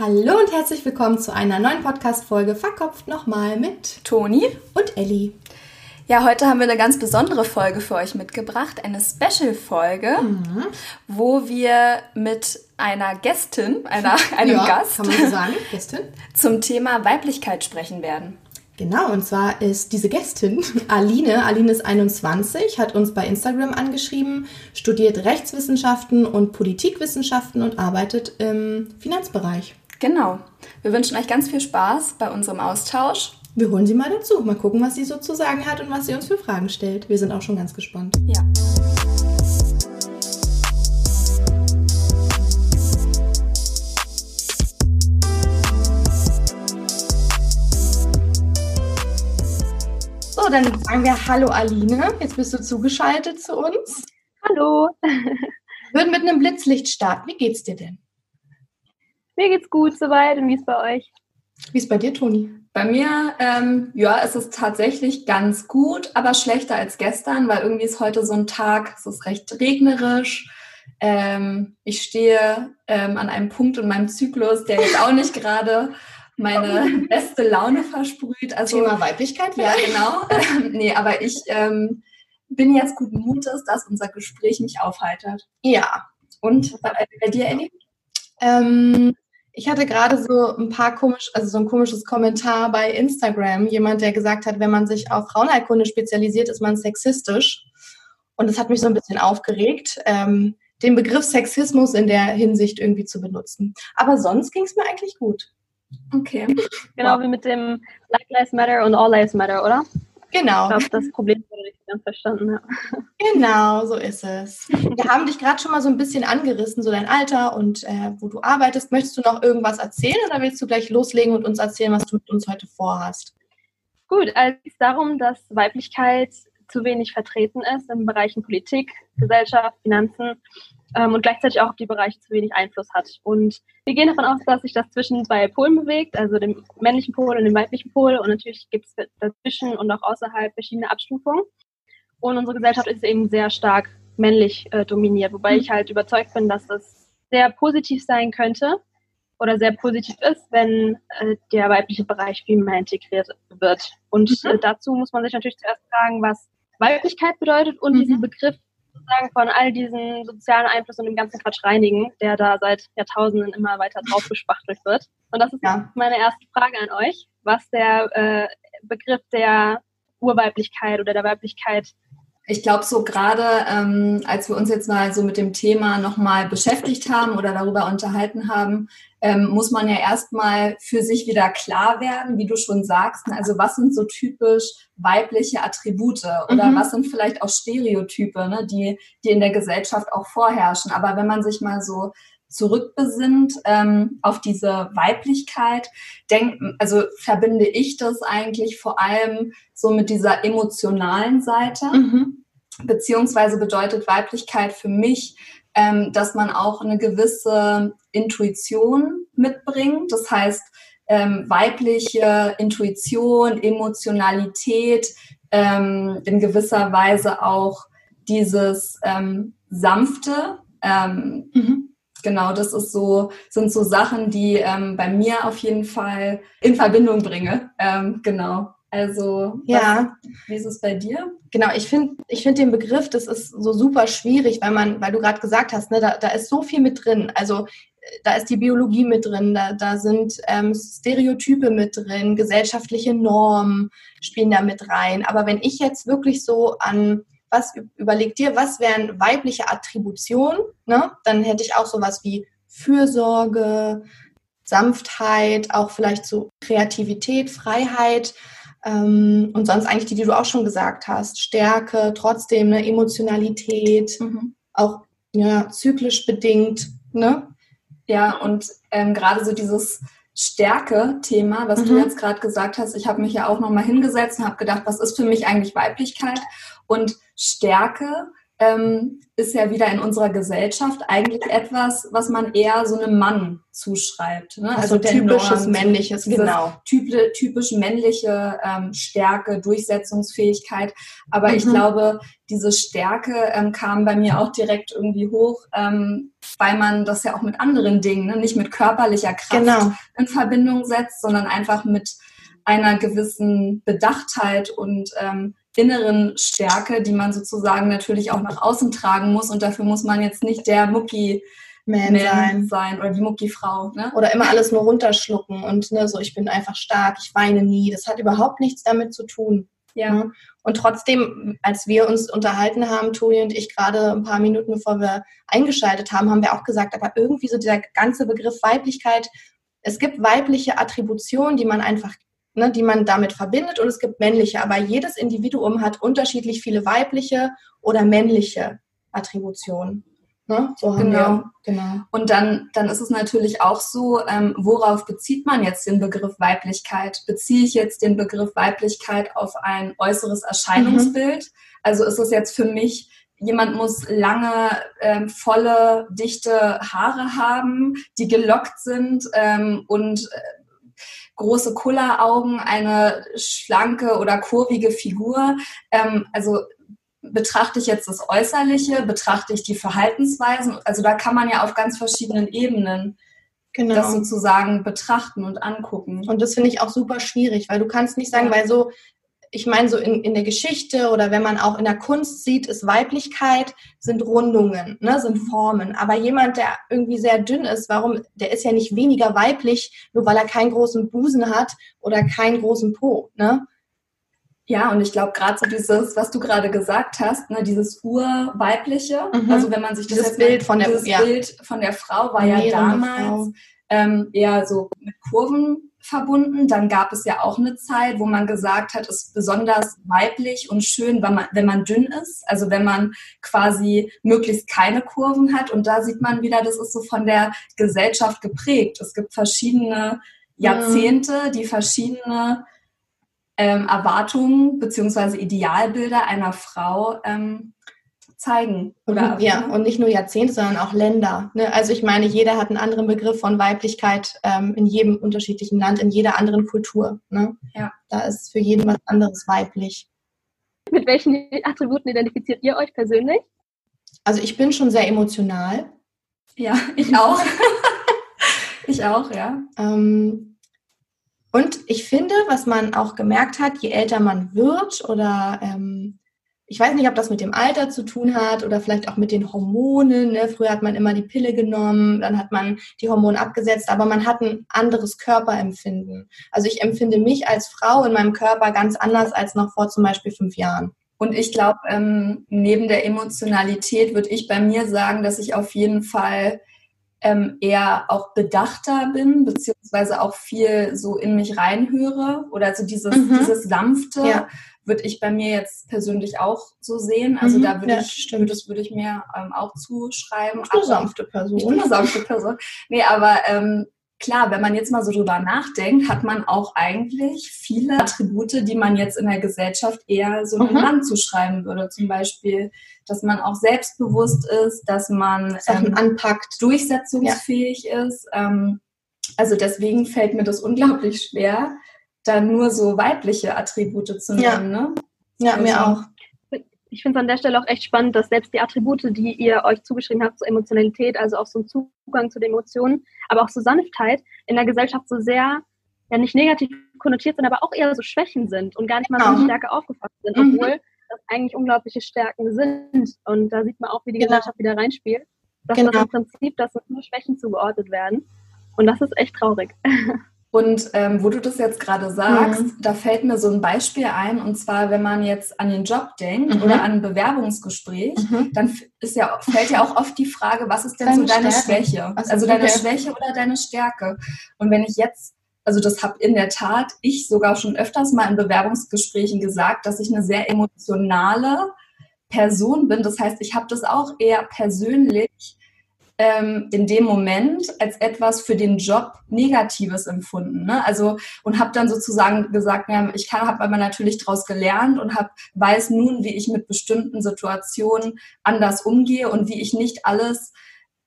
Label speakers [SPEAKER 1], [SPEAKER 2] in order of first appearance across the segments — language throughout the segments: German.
[SPEAKER 1] Hallo und herzlich willkommen zu einer neuen Podcast-Folge Verkopft nochmal mit
[SPEAKER 2] Toni
[SPEAKER 1] und Elli.
[SPEAKER 2] Ja, heute haben wir eine ganz besondere Folge für euch mitgebracht, eine Special-Folge, mhm. wo wir mit einer Gästin, einer, einem ja, Gast,
[SPEAKER 1] kann man so sagen, Gästin,
[SPEAKER 2] zum Thema Weiblichkeit sprechen werden.
[SPEAKER 1] Genau, und zwar ist diese Gästin Aline, Aline ist 21, hat uns bei Instagram angeschrieben, studiert Rechtswissenschaften und Politikwissenschaften und arbeitet im Finanzbereich.
[SPEAKER 2] Genau. Wir wünschen euch ganz viel Spaß bei unserem Austausch.
[SPEAKER 1] Wir holen sie mal dazu, mal gucken, was sie so zu sagen hat und was sie uns für Fragen stellt. Wir sind auch schon ganz gespannt.
[SPEAKER 2] Ja.
[SPEAKER 1] So, dann sagen wir Hallo Aline. Jetzt bist du zugeschaltet zu uns.
[SPEAKER 3] Hallo.
[SPEAKER 1] Wir würden mit einem Blitzlicht starten. Wie geht's dir denn?
[SPEAKER 3] Mir geht's gut soweit und wie ist bei euch?
[SPEAKER 1] Wie ist bei dir, Toni?
[SPEAKER 2] Bei mir, ähm, ja, es ist tatsächlich ganz gut, aber schlechter als gestern, weil irgendwie ist heute so ein Tag, es ist recht regnerisch. Ähm, ich stehe ähm, an einem Punkt in meinem Zyklus, der jetzt auch nicht gerade meine beste Laune versprüht.
[SPEAKER 1] Also, Thema Weiblichkeit?
[SPEAKER 2] Ja, genau. nee, aber ich ähm, bin jetzt guten Mutes, dass unser Gespräch mich aufheitert.
[SPEAKER 1] Ja.
[SPEAKER 2] Und bei, bei dir, Ellie?
[SPEAKER 1] Ähm, ich hatte gerade so ein paar komisch, also so ein komisches Kommentar bei Instagram. Jemand, der gesagt hat, wenn man sich auf Frauenheilkunde spezialisiert, ist man sexistisch. Und das hat mich so ein bisschen aufgeregt, ähm, den Begriff Sexismus in der Hinsicht irgendwie zu benutzen. Aber sonst ging es mir eigentlich gut.
[SPEAKER 3] Okay. Genau wow. wie mit dem Black Lives Matter und All Lives Matter, oder?
[SPEAKER 1] Genau.
[SPEAKER 3] Ich glaube, das Problem wurde nicht ganz verstanden. Ja.
[SPEAKER 1] Genau, so ist es. Wir haben dich gerade schon mal so ein bisschen angerissen, so dein Alter und äh, wo du arbeitest. Möchtest du noch irgendwas erzählen oder willst du gleich loslegen und uns erzählen, was du mit uns heute vorhast?
[SPEAKER 3] Gut, also es geht darum, dass Weiblichkeit zu wenig vertreten ist in Bereichen Politik, Gesellschaft, Finanzen ähm, und gleichzeitig auch auf die Bereiche zu wenig Einfluss hat. Und wir gehen davon aus, dass sich das zwischen zwei Polen bewegt, also dem männlichen Pol und dem weiblichen Pol. Und natürlich gibt es dazwischen und auch außerhalb verschiedene Abstufungen. Und unsere Gesellschaft ist eben sehr stark männlich äh, dominiert, wobei mhm. ich halt überzeugt bin, dass das sehr positiv sein könnte oder sehr positiv ist, wenn äh, der weibliche Bereich viel mehr integriert wird. Und mhm. äh, dazu muss man sich natürlich zuerst fragen, was Weiblichkeit bedeutet und mhm. diesen Begriff sozusagen von all diesen sozialen Einflüssen und dem ganzen Quatsch reinigen, der da seit Jahrtausenden immer weiter draufgespachtelt wird. Und das ist ja. meine erste Frage an euch, was der äh, Begriff der Urweiblichkeit oder der Weiblichkeit
[SPEAKER 2] ich glaube, so gerade ähm, als wir uns jetzt mal so mit dem Thema nochmal beschäftigt haben oder darüber unterhalten haben, ähm, muss man ja erstmal für sich wieder klar werden, wie du schon sagst. Ne? Also was sind so typisch weibliche Attribute oder mhm. was sind vielleicht auch Stereotype, ne, die, die in der Gesellschaft auch vorherrschen. Aber wenn man sich mal so zurückbesinnt ähm, auf diese Weiblichkeit, denk, also verbinde ich das eigentlich vor allem so mit dieser emotionalen Seite. Mhm. Beziehungsweise bedeutet Weiblichkeit für mich, ähm, dass man auch eine gewisse Intuition mitbringt. Das heißt, ähm, weibliche Intuition, Emotionalität, ähm, in gewisser Weise auch dieses ähm, sanfte. Ähm, mhm. Genau, das ist so, sind so Sachen, die ähm, bei mir auf jeden Fall in Verbindung bringe. Ähm, genau. Also,
[SPEAKER 1] ja.
[SPEAKER 2] Was, wie ist es bei dir?
[SPEAKER 1] Genau, ich finde ich find den Begriff, das ist so super schwierig, weil man, weil du gerade gesagt hast, ne, da, da ist so viel mit drin. Also da ist die Biologie mit drin, da, da sind ähm, Stereotype mit drin, gesellschaftliche Normen spielen da mit rein. Aber wenn ich jetzt wirklich so an was überleg dir, was wären weibliche Attributionen, ne? dann hätte ich auch sowas wie Fürsorge, Sanftheit, auch vielleicht so Kreativität, Freiheit ähm, und sonst eigentlich die, die du auch schon gesagt hast, Stärke, trotzdem eine Emotionalität, mhm. auch ja, zyklisch bedingt, ne?
[SPEAKER 2] Ja, und ähm, gerade so dieses Stärke-Thema, was mhm. du jetzt gerade gesagt hast, ich habe mich ja auch nochmal hingesetzt und habe gedacht, was ist für mich eigentlich Weiblichkeit? Und Stärke ähm, ist ja wieder in unserer Gesellschaft eigentlich etwas, was man eher so einem Mann zuschreibt. Ne?
[SPEAKER 1] Also, also typisches Norm, männliches,
[SPEAKER 2] genau. Typ, typisch männliche ähm, Stärke, Durchsetzungsfähigkeit. Aber mhm. ich glaube, diese Stärke ähm, kam bei mir auch direkt irgendwie hoch, ähm, weil man das ja auch mit anderen Dingen, ne? nicht mit körperlicher Kraft genau. in Verbindung setzt, sondern einfach mit einer gewissen Bedachtheit und ähm, inneren Stärke, die man sozusagen natürlich auch nach außen tragen muss. Und dafür muss man jetzt nicht der Mucki Man, Man sein. sein. oder die Mucki-Frau. Ne?
[SPEAKER 1] Oder immer alles nur runterschlucken und ne, so, ich bin einfach stark, ich weine nie. Das hat überhaupt nichts damit zu tun. Ja. Ne? Und trotzdem, als wir uns unterhalten haben, Toni und ich, gerade ein paar Minuten bevor wir eingeschaltet haben, haben wir auch gesagt, aber irgendwie so dieser ganze Begriff Weiblichkeit, es gibt weibliche Attributionen, die man einfach ne, die man damit verbindet und es gibt männliche. Aber jedes Individuum hat unterschiedlich viele weibliche oder männliche Attributionen.
[SPEAKER 2] Ne? So genau. genau. Und dann, dann ist es natürlich auch so, ähm, worauf bezieht man jetzt den Begriff Weiblichkeit? Beziehe ich jetzt den Begriff Weiblichkeit auf ein äußeres Erscheinungsbild? Mhm. Also ist es jetzt für mich jemand muss lange, ähm, volle, dichte Haare haben, die gelockt sind ähm, und äh, große Kulleraugen, eine schlanke oder kurvige Figur. Ähm, also betrachte ich jetzt das Äußerliche, betrachte ich die Verhaltensweisen. Also da kann man ja auf ganz verschiedenen Ebenen genau. das sozusagen betrachten und angucken.
[SPEAKER 1] Und das finde ich auch super schwierig, weil du kannst nicht sagen, ja. weil so ich meine, so in, in der Geschichte oder wenn man auch in der Kunst sieht, ist Weiblichkeit, sind Rundungen, ne, sind Formen. Aber jemand, der irgendwie sehr dünn ist, warum, der ist ja nicht weniger weiblich, nur weil er keinen großen Busen hat oder keinen großen Po, ne?
[SPEAKER 2] Ja, und ich glaube gerade so dieses, was du gerade gesagt hast, ne, dieses urweibliche, mhm. also wenn man sich
[SPEAKER 1] das dieses Bild von der,
[SPEAKER 2] ja. Bild von der Frau war ja damals ähm, eher so mit Kurven verbunden. Dann gab es ja auch eine Zeit, wo man gesagt hat, es ist besonders weiblich und schön, wenn man, wenn man dünn ist. Also wenn man quasi möglichst keine Kurven hat. Und da sieht man wieder, das ist so von der Gesellschaft geprägt. Es gibt verschiedene Jahrzehnte, die verschiedene ähm, Erwartungen beziehungsweise Idealbilder einer Frau ähm, zeigen.
[SPEAKER 1] Oder, mhm, ja, und nicht nur Jahrzehnte, sondern auch Länder. Ne? Also ich meine, jeder hat einen anderen Begriff von Weiblichkeit ähm, in jedem unterschiedlichen Land, in jeder anderen Kultur. Ne? Ja. Da ist für jeden was anderes weiblich.
[SPEAKER 3] Mit welchen Attributen identifiziert ihr euch persönlich?
[SPEAKER 1] Also ich bin schon sehr emotional.
[SPEAKER 2] Ja, ich auch. ich auch, ja.
[SPEAKER 1] Ähm, und ich finde, was man auch gemerkt hat, je älter man wird oder ähm, ich weiß nicht, ob das mit dem Alter zu tun hat oder vielleicht auch mit den Hormonen. Ne? Früher hat man immer die Pille genommen, dann hat man die Hormone abgesetzt, aber man hat ein anderes Körperempfinden. Also ich empfinde mich als Frau in meinem Körper ganz anders als noch vor zum Beispiel fünf Jahren.
[SPEAKER 2] Und ich glaube, ähm, neben der Emotionalität würde ich bei mir sagen, dass ich auf jeden Fall ähm, eher auch bedachter bin, beziehungsweise auch viel so in mich reinhöre oder so dieses, mhm. dieses sanfte. Ja würde ich bei mir jetzt persönlich auch so sehen. Also mhm, da würde ja, ich, würde, das würde ich mir ähm, auch zuschreiben.
[SPEAKER 1] Du eine sanfte Person.
[SPEAKER 2] Ich bin eine sanfte Person. Nee, aber ähm, klar, wenn man jetzt mal so drüber nachdenkt, hat man auch eigentlich viele Attribute, die man jetzt in der Gesellschaft eher so einem mhm. Mann zuschreiben würde. Zum Beispiel, dass man auch selbstbewusst ist, dass man
[SPEAKER 1] ähm, anpackt,
[SPEAKER 2] durchsetzungsfähig ja. ist. Ähm, also deswegen fällt mir das unglaublich schwer, dann nur so weibliche Attribute zu nennen. Ja, ne?
[SPEAKER 1] ja also, mir auch.
[SPEAKER 3] Ich finde es an der Stelle auch echt spannend, dass selbst die Attribute, die ihr euch zugeschrieben habt, so Emotionalität, also auch so ein Zugang zu den Emotionen, aber auch so Sanftheit in der Gesellschaft so sehr, ja nicht negativ konnotiert sind, aber auch eher so Schwächen sind und gar nicht mal so eine Stärke aufgefasst sind, mhm. obwohl mhm. das eigentlich unglaubliche Stärken sind. Und da sieht man auch, wie die genau. Gesellschaft wieder reinspielt, dass genau. das im Prinzip, dass nur Schwächen zugeordnet werden. Und das ist echt traurig.
[SPEAKER 2] Und ähm, wo du das jetzt gerade sagst, mhm. da fällt mir so ein Beispiel ein, und zwar, wenn man jetzt an den Job denkt mhm. oder an ein Bewerbungsgespräch, mhm. dann ist ja, fällt ja auch oft die Frage, was ist denn deine so deine Stärke. Schwäche? Also, also deine okay. Schwäche oder deine Stärke? Und wenn ich jetzt, also das habe in der Tat ich sogar schon öfters mal in Bewerbungsgesprächen gesagt, dass ich eine sehr emotionale Person bin. Das heißt, ich habe das auch eher persönlich ähm, in dem Moment als etwas für den Job Negatives empfunden. Ne? Also und habe dann sozusagen gesagt, ja, ich habe aber natürlich daraus gelernt und hab, weiß nun, wie ich mit bestimmten Situationen anders umgehe und wie ich nicht alles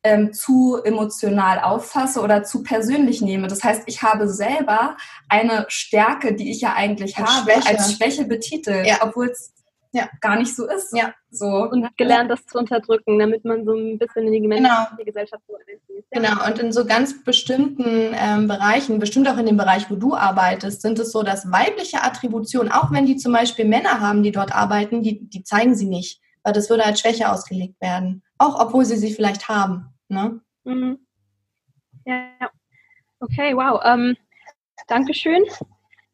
[SPEAKER 2] ähm, zu emotional auffasse oder zu persönlich nehme. Das heißt, ich habe selber eine Stärke, die ich ja eigentlich als habe, Schwäche. als Schwäche betitelt, ja. obwohl es ja. gar nicht so ist.
[SPEAKER 3] Ja. So. Und hat gelernt, das zu unterdrücken, damit man so ein bisschen in die, genau.
[SPEAKER 1] die Gesellschaft so. Ja. Genau, und in so ganz bestimmten ähm, Bereichen, bestimmt auch in dem Bereich, wo du arbeitest, sind es so, dass weibliche Attributionen, auch wenn die zum Beispiel Männer haben, die dort arbeiten, die, die zeigen sie nicht, weil das würde als Schwäche ausgelegt werden. Auch obwohl sie sie vielleicht haben. Ne? Mhm.
[SPEAKER 3] Ja, okay, wow. Ähm, Dankeschön.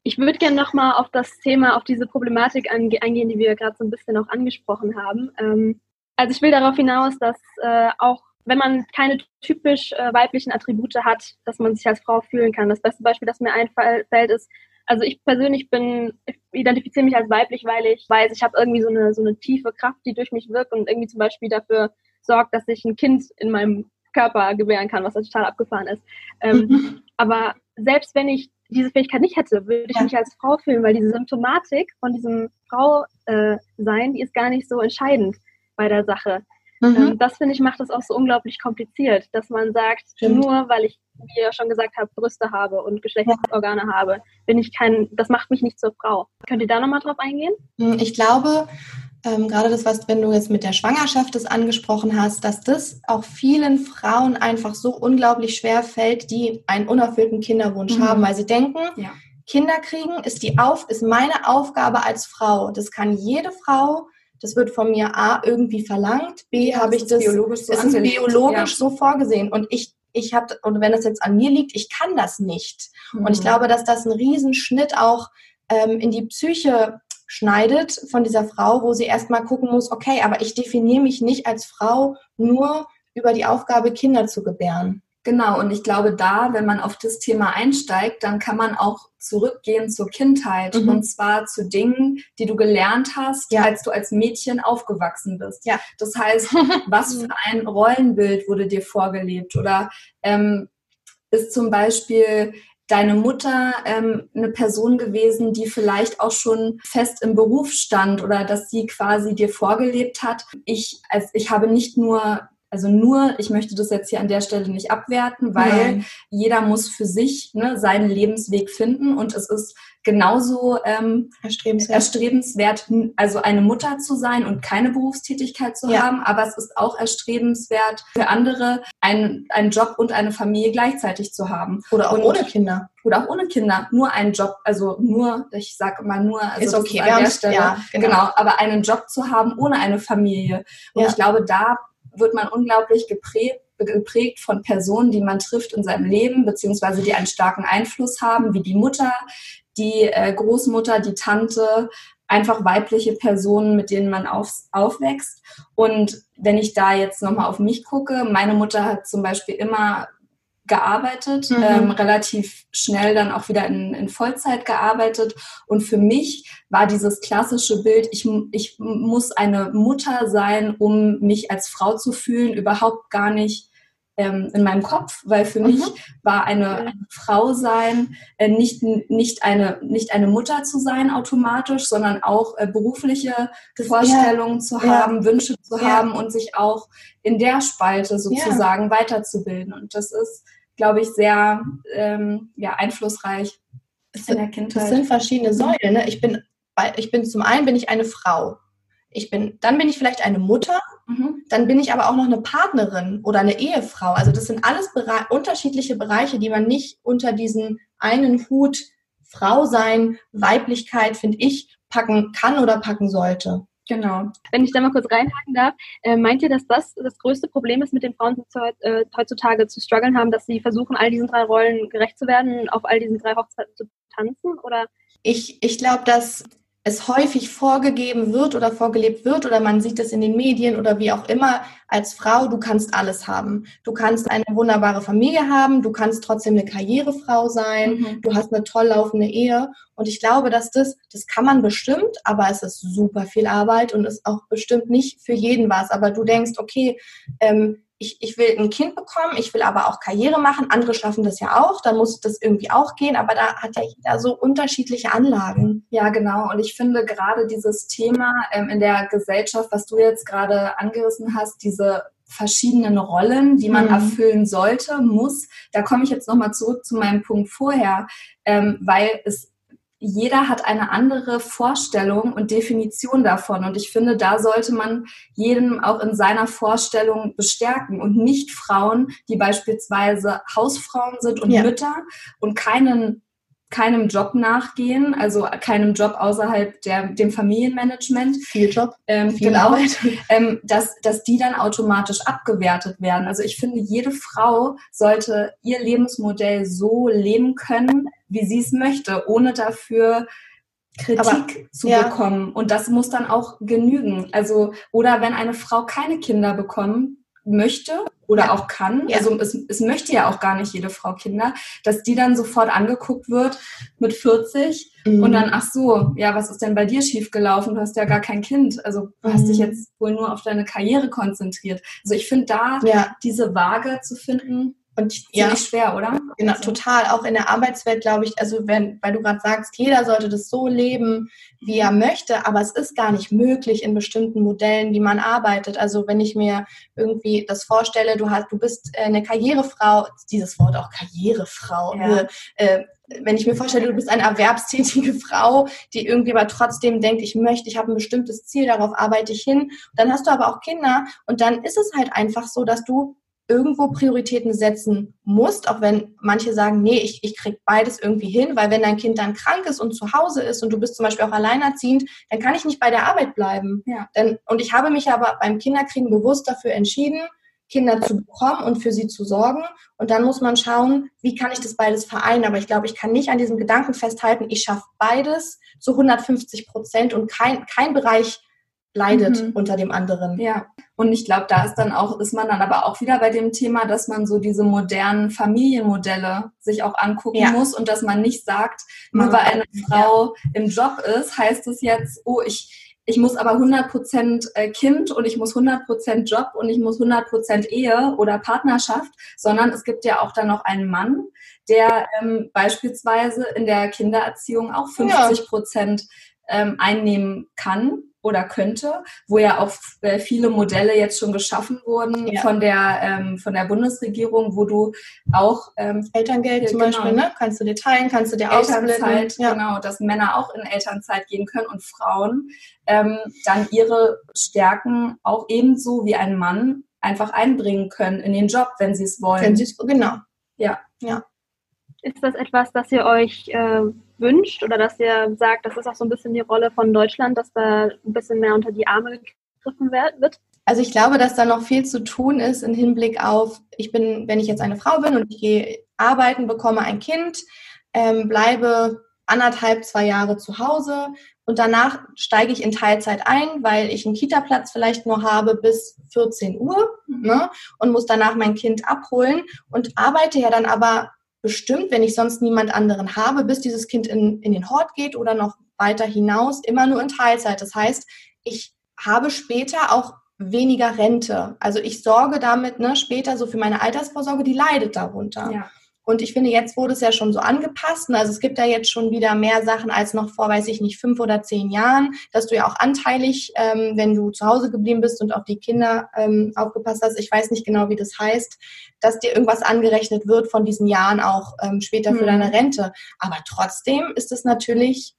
[SPEAKER 3] Ich würde gerne nochmal auf das Thema, auf diese Problematik eingehen, die wir gerade so ein bisschen auch angesprochen haben. Ähm, also ich will darauf hinaus, dass äh, auch wenn man keine typisch äh, weiblichen Attribute hat, dass man sich als Frau fühlen kann. Das beste Beispiel, das mir einfällt, ist, also ich persönlich bin, ich identifiziere mich als weiblich, weil ich weiß, ich habe irgendwie so eine, so eine tiefe Kraft, die durch mich wirkt und irgendwie zum Beispiel dafür sorgt, dass ich ein Kind in meinem Körper gebären kann, was total abgefahren ist. Ähm, mhm. Aber selbst wenn ich diese Fähigkeit nicht hätte, würde ich mich als Frau fühlen, weil diese Symptomatik von diesem Frau äh, sein, die ist gar nicht so entscheidend bei der Sache. Mhm. Ähm, das finde ich macht das auch so unglaublich kompliziert, dass man sagt, Stimmt. nur weil ich, wie ihr schon gesagt habt, Brüste habe und Geschlechtsorgane ja. habe, bin ich kein, das macht mich nicht zur Frau. Könnt ihr da nochmal drauf eingehen?
[SPEAKER 1] Ich glaube, ähm, gerade das, was wenn du jetzt mit der Schwangerschaft das angesprochen hast, dass das auch vielen Frauen einfach so unglaublich schwer fällt, die einen unerfüllten Kinderwunsch mhm. haben, weil sie denken, ja. Kinder kriegen ist die auf ist meine Aufgabe als Frau. Das kann jede Frau. Das wird von mir A irgendwie verlangt, B ja, habe ich das biologisch, so, ist biologisch ja. so vorgesehen und ich ich habe und wenn es jetzt an mir liegt, ich kann das nicht. Mhm. Und ich mhm. glaube, dass das ein Riesenschnitt auch ähm, in die Psyche schneidet von dieser Frau, wo sie erstmal gucken muss, okay, aber ich definiere mich nicht als Frau nur über die Aufgabe, Kinder zu gebären.
[SPEAKER 2] Genau, und ich glaube, da, wenn man auf das Thema einsteigt, dann kann man auch zurückgehen zur Kindheit mhm. und zwar zu Dingen, die du gelernt hast, ja. als du als Mädchen aufgewachsen bist. Ja. Das heißt, was für ein Rollenbild wurde dir vorgelebt oder ähm, ist zum Beispiel deine Mutter ähm, eine Person gewesen, die vielleicht auch schon fest im Beruf stand oder dass sie quasi dir vorgelebt hat. Ich, als, ich habe nicht nur also nur, ich möchte das jetzt hier an der Stelle nicht abwerten, weil Nein. jeder muss für sich ne, seinen Lebensweg finden und es ist genauso ähm, erstrebenswert. erstrebenswert, also eine Mutter zu sein und keine Berufstätigkeit zu ja. haben, aber es ist auch erstrebenswert für andere, einen, einen Job und eine Familie gleichzeitig zu haben.
[SPEAKER 1] Oder auch und, ohne Kinder.
[SPEAKER 2] Oder auch ohne Kinder. Nur einen Job, also nur, ich sage mal nur, also ist okay. Ist an der Stelle, ja, genau. genau. aber einen Job zu haben ohne eine Familie. Und ja. ich glaube, da wird man unglaublich geprägt, von Personen, die man trifft in seinem Leben, beziehungsweise die einen starken Einfluss haben, wie die Mutter, die äh, Großmutter, die Tante, einfach weibliche Personen, mit denen man auf, aufwächst. Und wenn ich da jetzt nochmal auf mich gucke, meine Mutter hat zum Beispiel immer gearbeitet, mhm. ähm, relativ schnell dann auch wieder in, in, Vollzeit gearbeitet. Und für mich war dieses klassische Bild, ich, ich muss eine Mutter sein, um mich als Frau zu fühlen, überhaupt gar nicht ähm, in meinem Kopf, weil für mhm. mich war eine, eine, Frau sein äh, nicht, nicht, eine, nicht eine Mutter zu sein automatisch, sondern auch äh, berufliche Vorstellungen ja. zu haben, ja. Wünsche zu ja. haben und sich auch in der Spalte sozusagen weiterzubilden. Und das ist glaube ich, sehr ähm, ja, einflussreich
[SPEAKER 1] es in der Kindheit. Es sind verschiedene Säulen. Ne? Ich, bin, ich bin zum einen bin ich eine Frau. Ich bin, dann bin ich vielleicht eine Mutter, mhm. dann bin ich aber auch noch eine Partnerin oder eine Ehefrau. Also das sind alles Bere unterschiedliche Bereiche, die man nicht unter diesen einen Hut Frau sein, Weiblichkeit, finde ich, packen kann oder packen sollte.
[SPEAKER 3] Genau. Wenn ich da mal kurz reinhaken darf, äh, meint ihr, dass das das größte Problem ist, mit den Frauen äh, heutzutage zu strugglen haben, dass sie versuchen, all diesen drei Rollen gerecht zu werden, auf all diesen drei Hochzeiten zu tanzen? Oder?
[SPEAKER 1] Ich, ich glaube, dass es häufig vorgegeben wird oder vorgelebt wird oder man sieht es in den Medien oder wie auch immer, als Frau, du kannst alles haben. Du kannst eine wunderbare Familie haben, du kannst trotzdem eine Karrierefrau sein, mhm. du hast eine toll laufende Ehe. Und ich glaube, dass das, das kann man bestimmt, aber es ist super viel Arbeit und ist auch bestimmt nicht für jeden was. Aber du denkst, okay, ähm, ich, ich will ein Kind bekommen, ich will aber auch Karriere machen. Andere schaffen das ja auch, dann muss das irgendwie auch gehen, aber da hat ja jeder so unterschiedliche Anlagen.
[SPEAKER 2] Ja, genau. Und ich finde gerade dieses Thema ähm, in der Gesellschaft, was du jetzt gerade angerissen hast, diese verschiedenen Rollen, die man mhm. erfüllen sollte, muss. Da komme ich jetzt nochmal zurück zu meinem Punkt vorher, ähm, weil es jeder hat eine andere Vorstellung und Definition davon. Und ich finde, da sollte man jeden auch in seiner Vorstellung bestärken und nicht Frauen, die beispielsweise Hausfrauen sind und ja. Mütter und keinen keinem Job nachgehen, also keinem Job außerhalb der, dem Familienmanagement.
[SPEAKER 1] Viel Job,
[SPEAKER 2] ähm, viel genau, Arbeit. Ähm, dass, dass die dann automatisch abgewertet werden. Also ich finde, jede Frau sollte ihr Lebensmodell so leben können, wie sie es möchte, ohne dafür Kritik Aber, zu ja. bekommen. Und das muss dann auch genügen. Also, oder wenn eine Frau keine Kinder bekommen möchte oder ja. auch kann, ja. also es, es möchte ja auch gar nicht jede Frau Kinder, dass die dann sofort angeguckt wird mit 40 mhm. und dann, ach so, ja, was ist denn bei dir schiefgelaufen? Du hast ja gar kein Kind. Also du mhm. hast dich mhm. jetzt wohl nur auf deine Karriere konzentriert. Also ich finde da diese Waage zu finden,
[SPEAKER 1] und ja, schwer, oder? Genau, also. total. Auch in der Arbeitswelt, glaube ich, also wenn, weil du gerade sagst, jeder sollte das so leben, wie er möchte, aber es ist gar nicht möglich in bestimmten Modellen, wie man arbeitet. Also wenn ich mir irgendwie das vorstelle, du hast, du bist äh, eine Karrierefrau, dieses Wort auch Karrierefrau, ja. äh, wenn ich mir vorstelle, du bist eine erwerbstätige Frau, die irgendwie aber trotzdem denkt, ich möchte, ich habe ein bestimmtes Ziel, darauf arbeite ich hin, dann hast du aber auch Kinder und dann ist es halt einfach so, dass du irgendwo Prioritäten setzen musst, auch wenn manche sagen, nee, ich, ich krieg beides irgendwie hin, weil wenn dein Kind dann krank ist und zu Hause ist und du bist zum Beispiel auch alleinerziehend, dann kann ich nicht bei der Arbeit bleiben. Ja. Denn, und ich habe mich aber beim Kinderkriegen bewusst dafür entschieden, Kinder zu bekommen und für sie zu sorgen. Und dann muss man schauen, wie kann ich das beides vereinen. Aber ich glaube, ich kann nicht an diesem Gedanken festhalten, ich schaffe beides zu 150 Prozent und kein, kein Bereich leidet mhm. unter dem anderen.
[SPEAKER 2] Ja. Und ich glaube, da ist dann auch, ist man dann aber auch wieder bei dem Thema, dass man so diese modernen Familienmodelle sich auch angucken ja. muss und dass man nicht sagt, nur weil eine Frau ja. im Job ist, heißt es jetzt, oh, ich, ich muss aber 100% äh, Kind und ich muss 100% Job und ich muss 100% Ehe oder Partnerschaft, sondern es gibt ja auch dann noch einen Mann, der ähm, beispielsweise in der Kindererziehung auch 50% ja. Ähm, einnehmen kann oder könnte, wo ja auch äh, viele Modelle jetzt schon geschaffen wurden ja. von der ähm, von der Bundesregierung, wo du auch
[SPEAKER 1] ähm, Elterngeld zum genau, Beispiel, ne? kannst du dir teilen, kannst du dir
[SPEAKER 2] Elternzeit, ja. genau, dass Männer auch in Elternzeit gehen können und Frauen ähm, dann ihre Stärken auch ebenso wie ein Mann einfach einbringen können in den Job, wenn sie es wollen. Wenn sie es
[SPEAKER 1] genau. Ja. Ja.
[SPEAKER 3] Ist das etwas, das ihr euch äh, wünscht oder dass ihr sagt, das ist auch so ein bisschen die Rolle von Deutschland, dass da ein bisschen mehr unter die Arme gegriffen wird?
[SPEAKER 1] Also ich glaube, dass da noch viel zu tun ist im Hinblick auf, ich bin, wenn ich jetzt eine Frau bin und ich gehe arbeiten, bekomme ein Kind, ähm, bleibe anderthalb, zwei Jahre zu Hause und danach steige ich in Teilzeit ein, weil ich einen Kita-Platz vielleicht nur habe bis 14 Uhr ne, und muss danach mein Kind abholen und arbeite ja dann aber bestimmt, wenn ich sonst niemand anderen habe, bis dieses Kind in, in den Hort geht oder noch weiter hinaus, immer nur in Teilzeit. Das heißt, ich habe später auch weniger Rente. Also ich sorge damit ne, später so für meine Altersvorsorge, die leidet darunter. Ja. Und ich finde, jetzt wurde es ja schon so angepasst. Also es gibt da jetzt schon wieder mehr Sachen als noch vor, weiß ich nicht, fünf oder zehn Jahren, dass du ja auch anteilig, ähm, wenn du zu Hause geblieben bist und auf die Kinder ähm, aufgepasst hast, ich weiß nicht genau, wie das heißt, dass dir irgendwas angerechnet wird von diesen Jahren auch ähm, später für mhm. deine Rente. Aber trotzdem ist es natürlich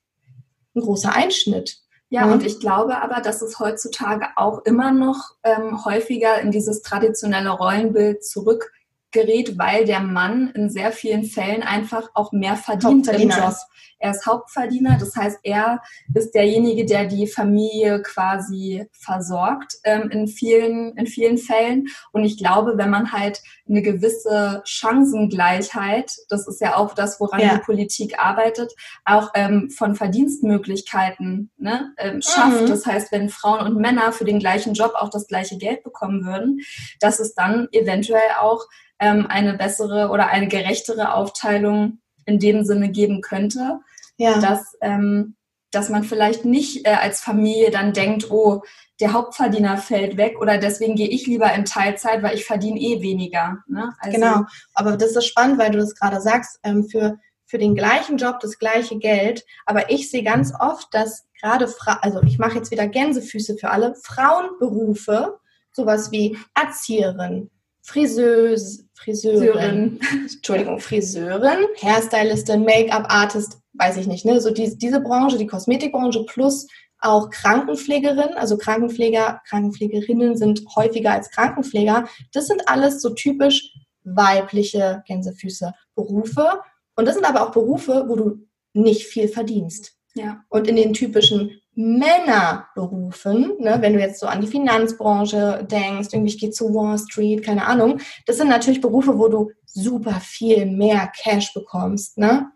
[SPEAKER 1] ein großer Einschnitt.
[SPEAKER 2] Ja, mhm. und ich glaube aber, dass es heutzutage auch immer noch ähm, häufiger in dieses traditionelle Rollenbild zurück gerät, weil der Mann in sehr vielen Fällen einfach auch mehr verdient im Job. Er ist Hauptverdiener, das heißt, er ist derjenige, der die Familie quasi versorgt ähm, in, vielen, in vielen Fällen. Und ich glaube, wenn man halt eine gewisse Chancengleichheit, das ist ja auch das, woran ja. die Politik arbeitet, auch ähm, von Verdienstmöglichkeiten ne, ähm, schafft. Mhm. Das heißt, wenn Frauen und Männer für den gleichen Job auch das gleiche Geld bekommen würden, dass es dann eventuell auch ähm, eine bessere oder eine gerechtere Aufteilung in dem Sinne geben könnte, ja. dass ähm, dass man vielleicht nicht äh, als Familie dann denkt, oh, der Hauptverdiener fällt weg oder deswegen gehe ich lieber in Teilzeit, weil ich verdiene eh weniger. Ne?
[SPEAKER 1] Also genau, aber das ist spannend, weil du das gerade sagst, ähm, für, für den gleichen Job das gleiche Geld. Aber ich sehe ganz oft, dass gerade, Fra also ich mache jetzt wieder Gänsefüße für alle, Frauenberufe, sowas wie Erzieherin, Friseuse, Friseurin, Entschuldigung, Friseurin, Hairstylistin, Make-up-Artist, weiß ich nicht, ne? So die, diese Branche, die Kosmetikbranche plus auch Krankenpflegerin, also Krankenpfleger, Krankenpflegerinnen sind häufiger als Krankenpfleger. Das sind alles so typisch weibliche Gänsefüße Berufe. Und das sind aber auch Berufe, wo du nicht viel verdienst. Ja. Und in den typischen Männerberufen, ne, wenn du jetzt so an die Finanzbranche denkst, irgendwie ich gehe zu Wall Street, keine Ahnung, das sind natürlich Berufe, wo du super viel mehr Cash bekommst, ne?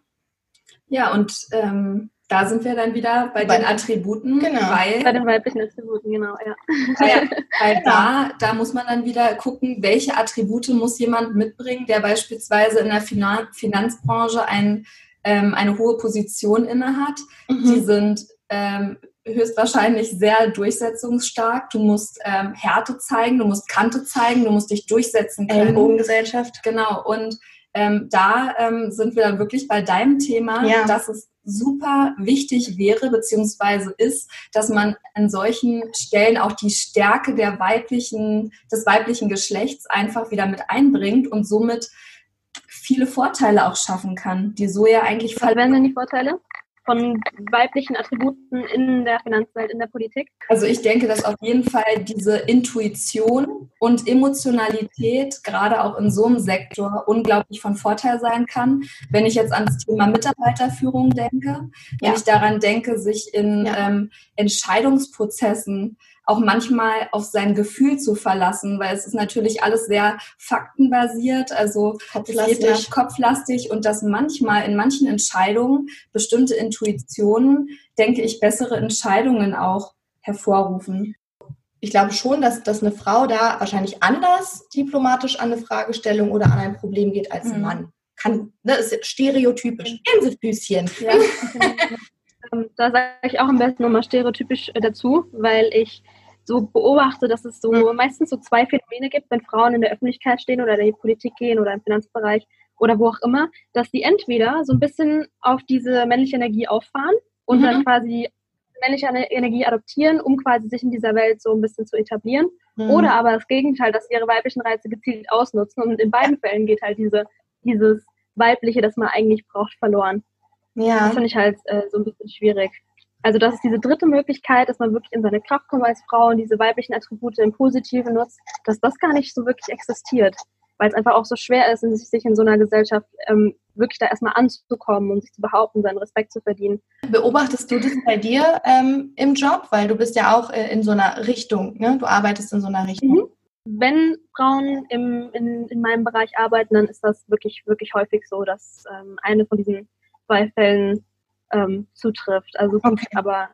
[SPEAKER 2] Ja, und ähm, da sind wir dann wieder bei, bei den Attributen.
[SPEAKER 3] Genau. Weil, bei den weiblichen Attributen, genau, ja.
[SPEAKER 2] Weil, weil genau. da, da muss man dann wieder gucken, welche Attribute muss jemand mitbringen, der beispielsweise in der Finan Finanzbranche ein, ähm, eine hohe Position innehat. Mhm. Die sind ähm, höchstwahrscheinlich sehr durchsetzungsstark. Du musst ähm, Härte zeigen, du musst Kante zeigen, du musst dich durchsetzen können.
[SPEAKER 1] Ellenbogengesellschaft.
[SPEAKER 2] Genau. Und ähm, da ähm, sind wir dann wirklich bei deinem Thema, ja. dass es super wichtig wäre, beziehungsweise ist, dass man an solchen Stellen auch die Stärke der weiblichen, des weiblichen Geschlechts einfach wieder mit einbringt und somit viele Vorteile auch schaffen kann, die so ja eigentlich.
[SPEAKER 3] Was wären denn die Vorteile? Von weiblichen Attributen in der Finanzwelt, in der Politik?
[SPEAKER 2] Also ich denke, dass auf jeden Fall diese Intuition und Emotionalität gerade auch in so einem Sektor unglaublich von Vorteil sein kann. Wenn ich jetzt ans Thema Mitarbeiterführung denke, wenn ja. ich daran denke, sich in ja. ähm, Entscheidungsprozessen auch manchmal auf sein Gefühl zu verlassen, weil es ist natürlich alles sehr faktenbasiert, also kopflastig, kopflastig und dass manchmal in manchen Entscheidungen bestimmte Intuitionen, denke ich, bessere Entscheidungen auch hervorrufen.
[SPEAKER 1] Ich glaube schon, dass, dass eine Frau da wahrscheinlich anders diplomatisch an eine Fragestellung oder an ein Problem geht als ein mhm. Mann. Kann, das ne, ist stereotypisch. Gänsefüßchen. Ja.
[SPEAKER 3] Ähm, da sage ich auch am besten nochmal stereotypisch äh, dazu, weil ich so beobachte, dass es so mhm. meistens so zwei Phänomene gibt, wenn Frauen in der Öffentlichkeit stehen oder in die Politik gehen oder im Finanzbereich oder wo auch immer, dass die entweder so ein bisschen auf diese männliche Energie auffahren und mhm. dann quasi männliche Energie adoptieren, um quasi sich in dieser Welt so ein bisschen zu etablieren. Mhm. Oder aber das Gegenteil, dass sie ihre weiblichen Reize gezielt ausnutzen. Und in beiden Fällen geht halt diese, dieses Weibliche, das man eigentlich braucht, verloren. Ja. Das finde ich halt äh, so ein bisschen schwierig. Also das ist diese dritte Möglichkeit, dass man wirklich in seine Kraft kommt als Frau und diese weiblichen Attribute im Positiven nutzt, dass das gar nicht so wirklich existiert, weil es einfach auch so schwer ist, sich in so einer Gesellschaft ähm, wirklich da erstmal anzukommen und sich zu behaupten, seinen Respekt zu verdienen.
[SPEAKER 1] Beobachtest du das bei dir ähm, im Job, weil du bist ja auch äh, in so einer Richtung, ne? du arbeitest in so einer Richtung. Mhm.
[SPEAKER 3] Wenn Frauen im, in, in meinem Bereich arbeiten, dann ist das wirklich, wirklich häufig so, dass ähm, eine von diesen zwei Fällen ähm, zutrifft. Also okay. aber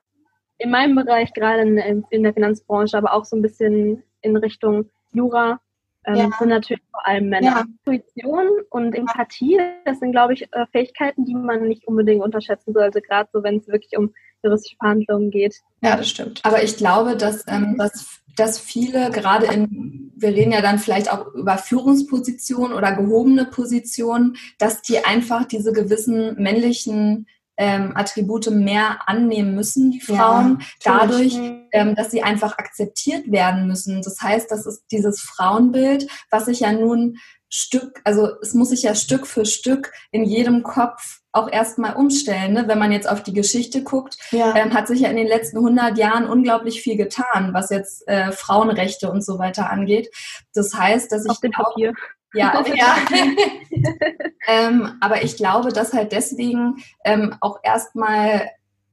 [SPEAKER 3] in meinem Bereich, gerade in, in, der Finanzbranche, aber auch so ein bisschen in Richtung Jura, ähm, ja. sind natürlich vor allem Männer. Ja. Intuition und Empathie, das sind, glaube ich, äh, Fähigkeiten, die man nicht unbedingt unterschätzen sollte, gerade so, wenn es wirklich um juristische Verhandlungen geht.
[SPEAKER 2] Ja, das stimmt. Aber ich glaube, dass, ähm, dass, dass viele gerade in, wir reden ja dann vielleicht auch über Führungspositionen oder gehobene Positionen, dass die einfach diese gewissen männlichen ähm, Attribute mehr annehmen müssen, die Frauen, ja, dadurch, ähm, dass sie einfach akzeptiert werden müssen. Das heißt, das ist dieses Frauenbild, was sich ja nun Stück, also es muss sich ja Stück für Stück in jedem Kopf auch erstmal umstellen. Ne? Wenn man jetzt auf die Geschichte guckt, ja. ähm, hat sich ja in den letzten 100 Jahren unglaublich viel getan, was jetzt äh, Frauenrechte und so weiter angeht. Das heißt, dass
[SPEAKER 3] auf ich auch, Papier.
[SPEAKER 2] Ja, ja. ähm, aber ich glaube, dass halt deswegen ähm, auch erstmal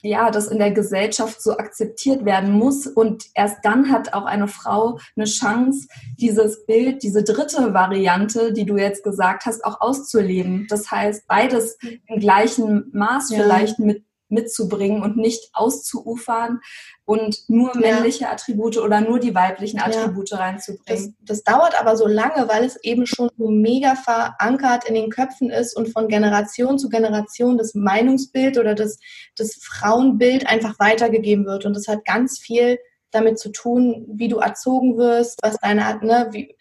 [SPEAKER 2] ja, das in der Gesellschaft so akzeptiert werden muss. Und erst dann hat auch eine Frau eine Chance, dieses Bild, diese dritte Variante, die du jetzt gesagt hast, auch auszuleben. Das heißt, beides im gleichen Maß ja. vielleicht mit mitzubringen und nicht auszuufern und nur männliche ja. Attribute oder nur die weiblichen Attribute ja. reinzubringen.
[SPEAKER 1] Das, das, dauert aber so lange, weil es eben schon so mega verankert in den Köpfen ist und von Generation zu Generation das Meinungsbild oder das, das Frauenbild einfach weitergegeben wird. Und das hat ganz viel damit zu tun, wie du erzogen wirst, was deine, ne, wie,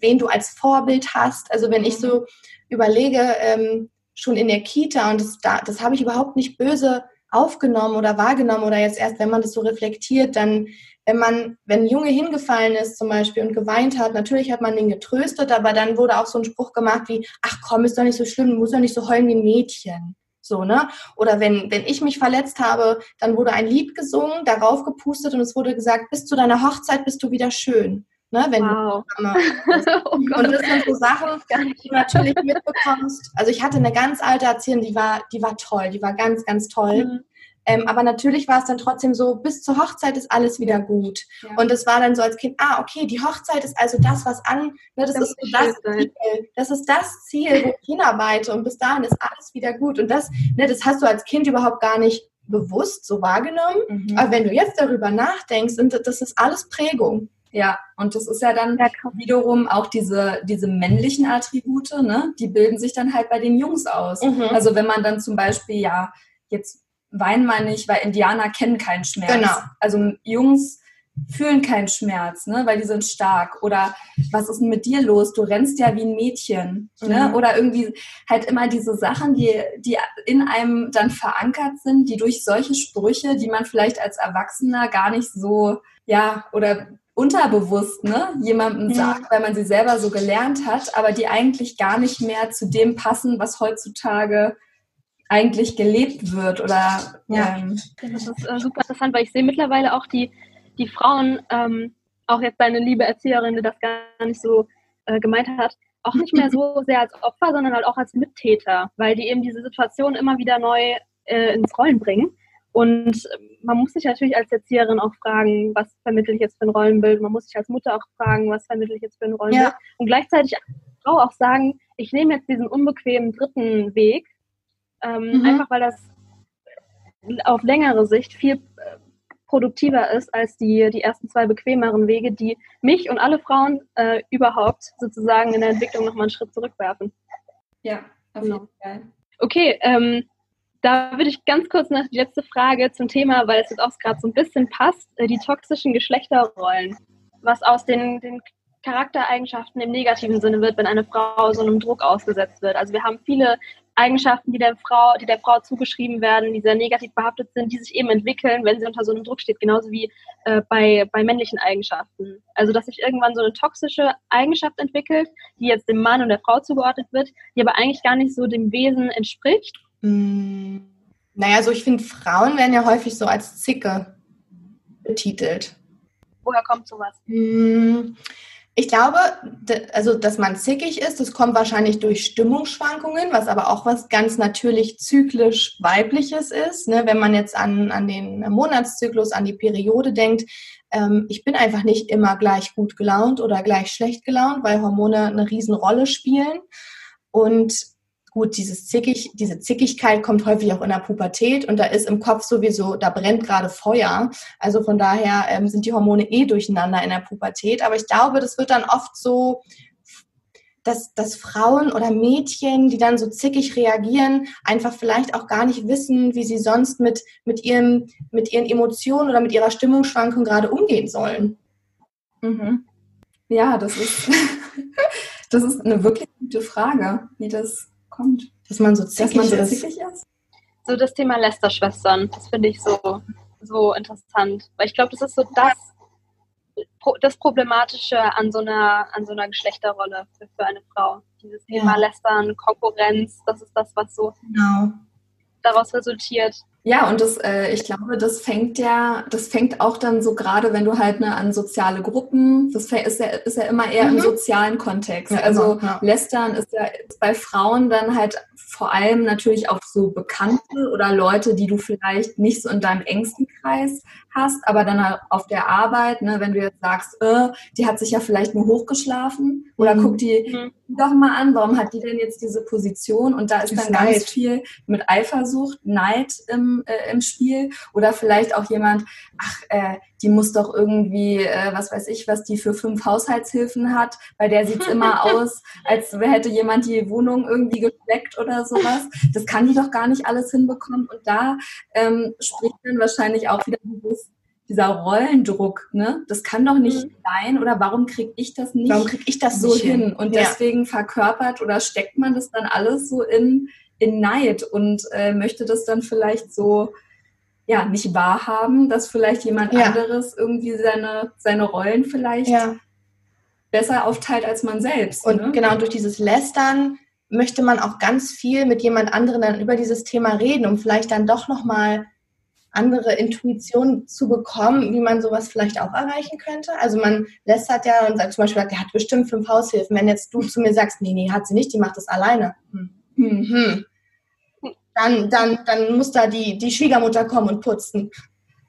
[SPEAKER 1] wen du als Vorbild hast. Also wenn ich so überlege, ähm, schon in der Kita, und das, da, das habe ich überhaupt nicht böse aufgenommen oder wahrgenommen oder jetzt erst, wenn man das so reflektiert, dann, wenn man, wenn ein Junge hingefallen ist zum Beispiel und geweint hat, natürlich hat man den getröstet, aber dann wurde auch so ein Spruch gemacht wie, ach komm, ist doch nicht so schlimm, du musst doch nicht so heulen wie ein Mädchen. So, ne? Oder wenn, wenn ich mich verletzt habe, dann wurde ein Lied gesungen, darauf gepustet und es wurde gesagt, bis zu deiner Hochzeit bist du wieder schön. Ne, wenn wow. du oh und das sind so Sachen, die du natürlich mitbekommst. Also ich hatte eine ganz alte Erzieherin, die war, die war toll, die war ganz, ganz toll. Mhm. Ähm, aber natürlich war es dann trotzdem so, bis zur Hochzeit ist alles wieder gut. Ja. Und es war dann so als Kind, ah, okay, die Hochzeit ist also das, was an, ne, das, das ist so das Ziel. Das ist das Ziel, wo ich hinarbeite und bis dahin ist alles wieder gut. Und das, ne, das hast du als Kind überhaupt gar nicht bewusst so wahrgenommen. Mhm. Aber wenn du jetzt darüber nachdenkst, das ist alles Prägung.
[SPEAKER 2] Ja, und das ist ja dann ja, wiederum auch diese, diese männlichen Attribute, ne? die bilden sich dann halt bei den Jungs aus. Mhm. Also wenn man dann zum Beispiel, ja, jetzt weinen wir nicht, weil Indianer kennen keinen Schmerz. Genau. Also Jungs fühlen keinen Schmerz, ne, weil die sind stark. Oder was ist denn mit dir los? Du rennst ja wie ein Mädchen. Ne? Mhm. Oder irgendwie halt immer diese Sachen, die, die in einem dann verankert sind, die durch solche Sprüche, die man vielleicht als Erwachsener gar nicht so, ja, oder unterbewusst ne, jemandem mhm. sagt, weil man sie selber so gelernt hat, aber die eigentlich gar nicht mehr zu dem passen, was heutzutage eigentlich gelebt wird oder
[SPEAKER 3] ja. Ähm, das ist äh, super interessant, weil ich sehe mittlerweile auch die, die Frauen, ähm, auch jetzt deine liebe Erzieherin, die das gar nicht so äh, gemeint hat, auch nicht mehr so sehr als Opfer, sondern halt auch als Mittäter, weil die eben diese Situation immer wieder neu äh, ins Rollen bringen. Und man muss sich natürlich als Erzieherin auch fragen, was vermittle ich jetzt für ein Rollenbild? Man muss sich als Mutter auch fragen, was vermittle ich jetzt für ein Rollenbild? Ja. Und gleichzeitig Frau auch sagen, ich nehme jetzt diesen unbequemen dritten Weg ähm, mhm. Einfach weil das auf längere Sicht viel äh, produktiver ist als die, die ersten zwei bequemeren Wege, die mich und alle Frauen äh, überhaupt sozusagen in der Entwicklung nochmal einen Schritt zurückwerfen.
[SPEAKER 2] Ja, auf genau. jeden Fall.
[SPEAKER 3] Okay, ähm, da würde ich ganz kurz noch die letzte Frage zum Thema, weil es jetzt auch gerade so ein bisschen passt, äh, die toxischen Geschlechterrollen. Was aus den, den Charaktereigenschaften im negativen Sinne wird, wenn eine Frau so einem Druck ausgesetzt wird. Also wir haben viele Eigenschaften, die der Frau, die der Frau zugeschrieben werden, die sehr negativ behaftet sind, die sich eben entwickeln, wenn sie unter so einem Druck steht, genauso wie äh, bei, bei männlichen Eigenschaften. Also dass sich irgendwann so eine toxische Eigenschaft entwickelt, die jetzt dem Mann und der Frau zugeordnet wird, die aber eigentlich gar nicht so dem Wesen entspricht.
[SPEAKER 1] Mm, naja, so ich finde, Frauen werden ja häufig so als Zicke betitelt.
[SPEAKER 3] Woher kommt sowas?
[SPEAKER 1] Mm, ich glaube, also dass man zickig ist, das kommt wahrscheinlich durch Stimmungsschwankungen, was aber auch was ganz natürlich zyklisch weibliches ist. Ne? Wenn man jetzt an, an den Monatszyklus, an die Periode denkt, ähm, ich bin einfach nicht immer gleich gut gelaunt oder gleich schlecht gelaunt, weil Hormone eine Riesenrolle spielen. Und Gut, dieses Zickig, diese Zickigkeit kommt häufig auch in der Pubertät und da ist im Kopf sowieso, da brennt gerade Feuer. Also von daher ähm, sind die Hormone eh durcheinander in der Pubertät. Aber ich glaube, das wird dann oft so, dass, dass Frauen oder Mädchen, die dann so zickig reagieren, einfach vielleicht auch gar nicht wissen, wie sie sonst mit, mit, ihrem, mit ihren Emotionen oder mit ihrer Stimmungsschwankung gerade umgehen sollen.
[SPEAKER 2] Mhm. Ja, das ist, das ist eine wirklich gute Frage, wie das kommt.
[SPEAKER 1] Dass man so zickig, man so ist. zickig
[SPEAKER 3] ist. So das Thema Lästerschwestern, das finde ich so, so interessant. Weil ich glaube, das ist so das, das Problematische an so einer, an so einer Geschlechterrolle für, für eine Frau. Dieses Thema ja. Lästern, Konkurrenz, das ist das, was so genau. daraus resultiert.
[SPEAKER 2] Ja, und das, äh, ich glaube, das fängt ja, das fängt auch dann so gerade, wenn du halt ne, an soziale Gruppen, das ist ja, ist ja immer eher mhm. im sozialen Kontext. Ja, also ja. Lästern ist ja ist bei Frauen dann halt vor allem natürlich auch so Bekannte oder Leute, die du vielleicht nicht so in deinem engsten Kreis hast, aber dann halt auf der Arbeit, ne, wenn du jetzt sagst, äh, die hat sich ja vielleicht nur hochgeschlafen oder mhm. guck die, doch mal an, warum hat die denn jetzt diese Position? Und da ist dann ganz Neid. viel mit Eifersucht, Neid im, äh, im Spiel. Oder vielleicht auch jemand, ach, äh, die muss doch irgendwie, äh, was weiß ich, was die für fünf Haushaltshilfen hat. Bei der sieht's immer aus, als hätte jemand die Wohnung irgendwie gefleckt oder sowas. Das kann die doch gar nicht alles hinbekommen. Und da ähm, spricht dann wahrscheinlich auch wieder dieses dieser Rollendruck, ne? Das kann doch nicht mhm. sein oder warum kriege ich das nicht?
[SPEAKER 1] Warum kriege ich das
[SPEAKER 2] so hin? hin? Und ja. deswegen verkörpert oder steckt man das dann alles so in, in Neid und äh, möchte das dann vielleicht so ja nicht wahrhaben, dass vielleicht jemand ja. anderes irgendwie seine, seine Rollen vielleicht ja. besser aufteilt als man selbst.
[SPEAKER 1] Und ne? genau durch dieses Lästern möchte man auch ganz viel mit jemand anderem dann über dieses Thema reden, um vielleicht dann doch nochmal andere Intuition zu bekommen, wie man sowas vielleicht auch erreichen könnte. Also man lästert ja und sagt zum Beispiel, der hat bestimmt fünf Haushilfen. Wenn jetzt du zu mir sagst, nee, nee, hat sie nicht, die macht das alleine. Hm. Hm. hm. Dann, dann, dann muss da die, die Schwiegermutter kommen und putzen.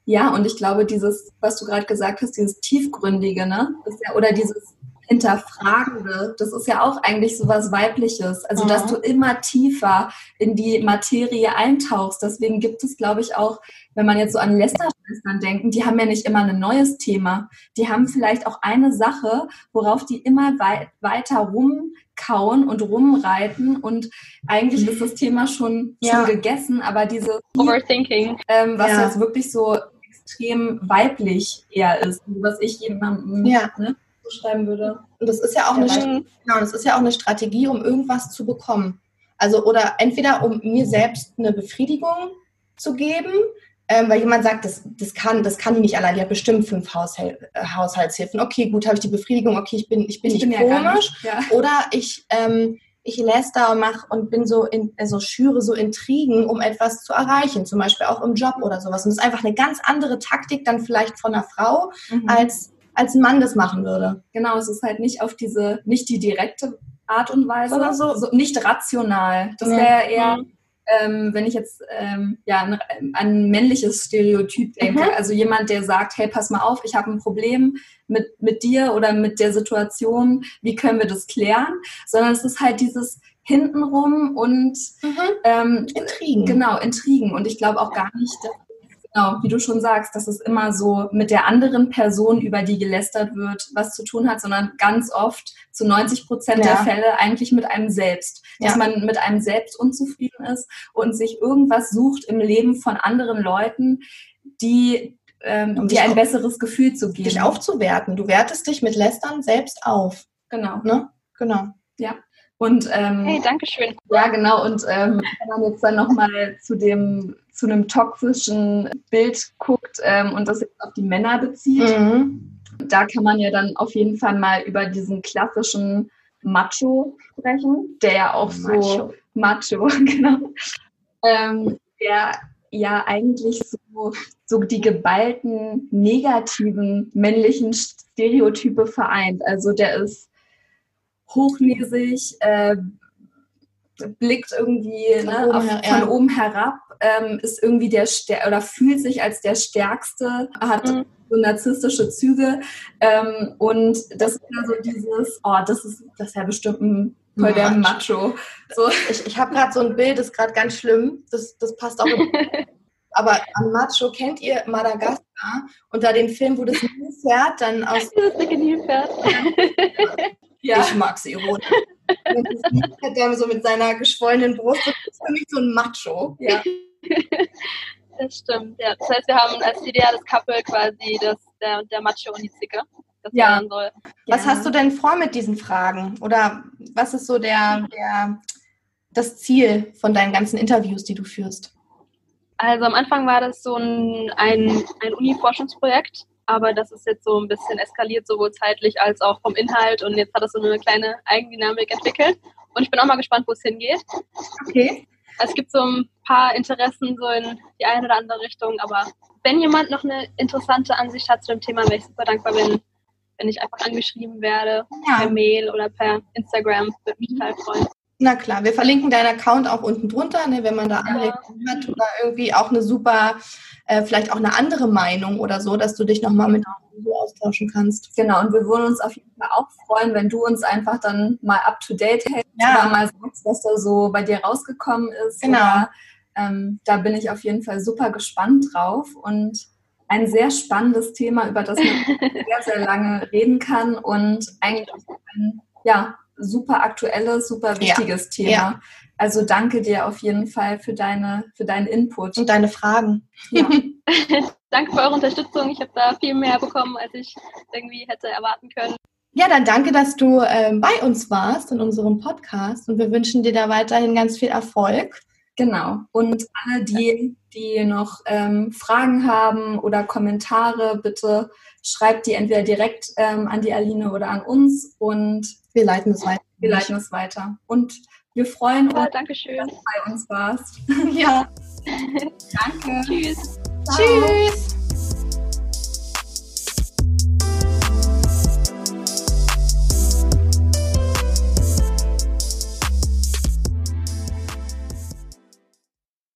[SPEAKER 2] Ja, und ich glaube, dieses, was du gerade gesagt hast, dieses Tiefgründige, ne? Ja, oder dieses Hinterfragende, das ist ja auch eigentlich so was Weibliches. Also, mhm. dass du immer tiefer in die Materie eintauchst. Deswegen gibt es, glaube ich, auch, wenn man jetzt so an Lästerschwestern denken, die haben ja nicht immer ein neues Thema. Die haben vielleicht auch eine Sache, worauf die immer wei weiter rumkauen und rumreiten. Und eigentlich ist das Thema schon, ja. schon gegessen, aber diese
[SPEAKER 3] Overthinking,
[SPEAKER 2] ähm, was ja. jetzt wirklich so extrem weiblich eher ist, was ich jemandem
[SPEAKER 1] ja. ne, schreiben würde. Und das ist ja auch eine, genau, das ist ja auch eine Strategie, um irgendwas zu bekommen. Also oder entweder um mir selbst eine Befriedigung zu geben, ähm, weil jemand sagt, das, das, kann, das kann die nicht allein, die hat bestimmt fünf Haushal äh, Haushaltshilfen. Okay, gut, habe ich die Befriedigung, okay, ich bin, ich bin ich nicht bin komisch. Ja nicht, ja. Oder ich, ähm, ich läster und mache und bin so, in, also schüre so Intrigen, um etwas zu erreichen, zum Beispiel auch im Job oder sowas. Und das ist einfach eine ganz andere Taktik dann vielleicht von einer Frau, mhm. als als ein Mann das machen würde.
[SPEAKER 2] Genau, es ist halt nicht auf diese, nicht die direkte Art und Weise, oder so, so nicht rational. Das wäre eher, mhm. ähm, wenn ich jetzt ähm, ja, ein, ein, männliches Stereotyp denke. Mhm. Also jemand, der sagt, hey, pass mal auf, ich habe ein Problem mit, mit dir oder mit der Situation, wie können wir das klären? Sondern es ist halt dieses hintenrum und
[SPEAKER 1] mhm. ähm, Intrigen.
[SPEAKER 2] Genau, Intrigen. Und ich glaube auch gar nicht, dass Genau, wie du schon sagst, dass es immer so mit der anderen Person, über die gelästert wird, was zu tun hat, sondern ganz oft zu 90 Prozent ja. der Fälle eigentlich mit einem selbst. Dass ja. man mit einem selbst unzufrieden ist und sich irgendwas sucht im Leben von anderen Leuten, die ähm, um dir ein besseres Gefühl zu geben.
[SPEAKER 1] Dich aufzuwerten. Du wertest dich mit Lästern selbst auf.
[SPEAKER 2] Genau.
[SPEAKER 1] Ne? Genau.
[SPEAKER 2] Ja. Und ähm,
[SPEAKER 3] hey, danke schön.
[SPEAKER 2] Ja, genau. Und ähm, wenn man jetzt dann nochmal zu dem zu einem toxischen Bild guckt ähm, und das jetzt auf die Männer bezieht, mhm. da kann man ja dann auf jeden Fall mal über diesen klassischen Macho sprechen, der ja auch Macho. so Macho, genau, ähm, der ja eigentlich so, so die geballten negativen männlichen Stereotype vereint. Also der ist hochnäsig, äh, blickt irgendwie von, ne, oben, auf, her, von ja. oben herab, ähm, ist irgendwie der Stär oder fühlt sich als der Stärkste, hat mhm. so narzisstische Züge ähm, und das ist ja so dieses, oh, das ist das ist ja bestimmt ein voll der Macho.
[SPEAKER 1] So. Ich, ich habe gerade so ein Bild, das ist gerade ganz schlimm, das, das passt auch. Aber an Macho kennt ihr Madagaskar und da den Film, wo das Nilpferd dann aus.
[SPEAKER 3] Das dicke Nilpferd.
[SPEAKER 1] Ja. Ich mag sie ironisch. der so mit seiner geschwollenen Brust, das ist für mich so ein Macho.
[SPEAKER 3] Ja. Das stimmt, ja. Das heißt, wir haben als ideales Couple quasi das, der, der Macho und die Zicke.
[SPEAKER 1] ja. Soll. Was ja. hast du denn vor mit diesen Fragen? Oder was ist so der, der, das Ziel von deinen ganzen Interviews, die du führst?
[SPEAKER 3] Also am Anfang war das so ein, ein, ein Uni-Forschungsprojekt aber das ist jetzt so ein bisschen eskaliert, sowohl zeitlich als auch vom Inhalt und jetzt hat es so eine kleine Eigendynamik entwickelt und ich bin auch mal gespannt, wo es hingeht.
[SPEAKER 1] Okay.
[SPEAKER 3] Es gibt so ein paar Interessen so in die eine oder andere Richtung, aber wenn jemand noch eine interessante Ansicht hat zu dem Thema, wäre ich super dankbar, wenn, wenn ich einfach angeschrieben werde, ja. per Mail oder per Instagram, würde mich total freuen.
[SPEAKER 1] Na klar, wir verlinken deinen Account auch unten drunter, ne, wenn man da Anregungen hat oder irgendwie auch eine super äh, vielleicht auch eine andere Meinung oder so, dass du dich nochmal mit so austauschen kannst.
[SPEAKER 2] Genau, und wir würden uns auf jeden Fall auch freuen, wenn du uns einfach dann mal up to date hältst, ja. mal sagst, was da so bei dir rausgekommen ist.
[SPEAKER 1] Genau. Oder,
[SPEAKER 2] ähm, da bin ich auf jeden Fall super gespannt drauf und ein sehr spannendes Thema, über das man sehr, sehr lange reden kann und eigentlich ein ja, super aktuelles, super wichtiges ja. Thema. Ja. Also danke dir auf jeden Fall für deine für deinen Input
[SPEAKER 1] und deine Fragen.
[SPEAKER 3] Ja. danke für eure Unterstützung. Ich habe da viel mehr bekommen, als ich irgendwie hätte erwarten können.
[SPEAKER 1] Ja, dann danke, dass du äh, bei uns warst in unserem Podcast und wir wünschen dir da weiterhin ganz viel Erfolg.
[SPEAKER 2] Genau. Und alle, die, die noch ähm, Fragen haben oder Kommentare, bitte schreibt die entweder direkt ähm, an die Aline oder an uns und
[SPEAKER 1] wir leiten es weiter.
[SPEAKER 2] Wir leiten es weiter. Und wir freuen
[SPEAKER 3] uns, ja, dass
[SPEAKER 2] du bei uns warst.
[SPEAKER 1] Ja.
[SPEAKER 2] Danke.
[SPEAKER 3] Tschüss.
[SPEAKER 1] Ciao. Tschüss.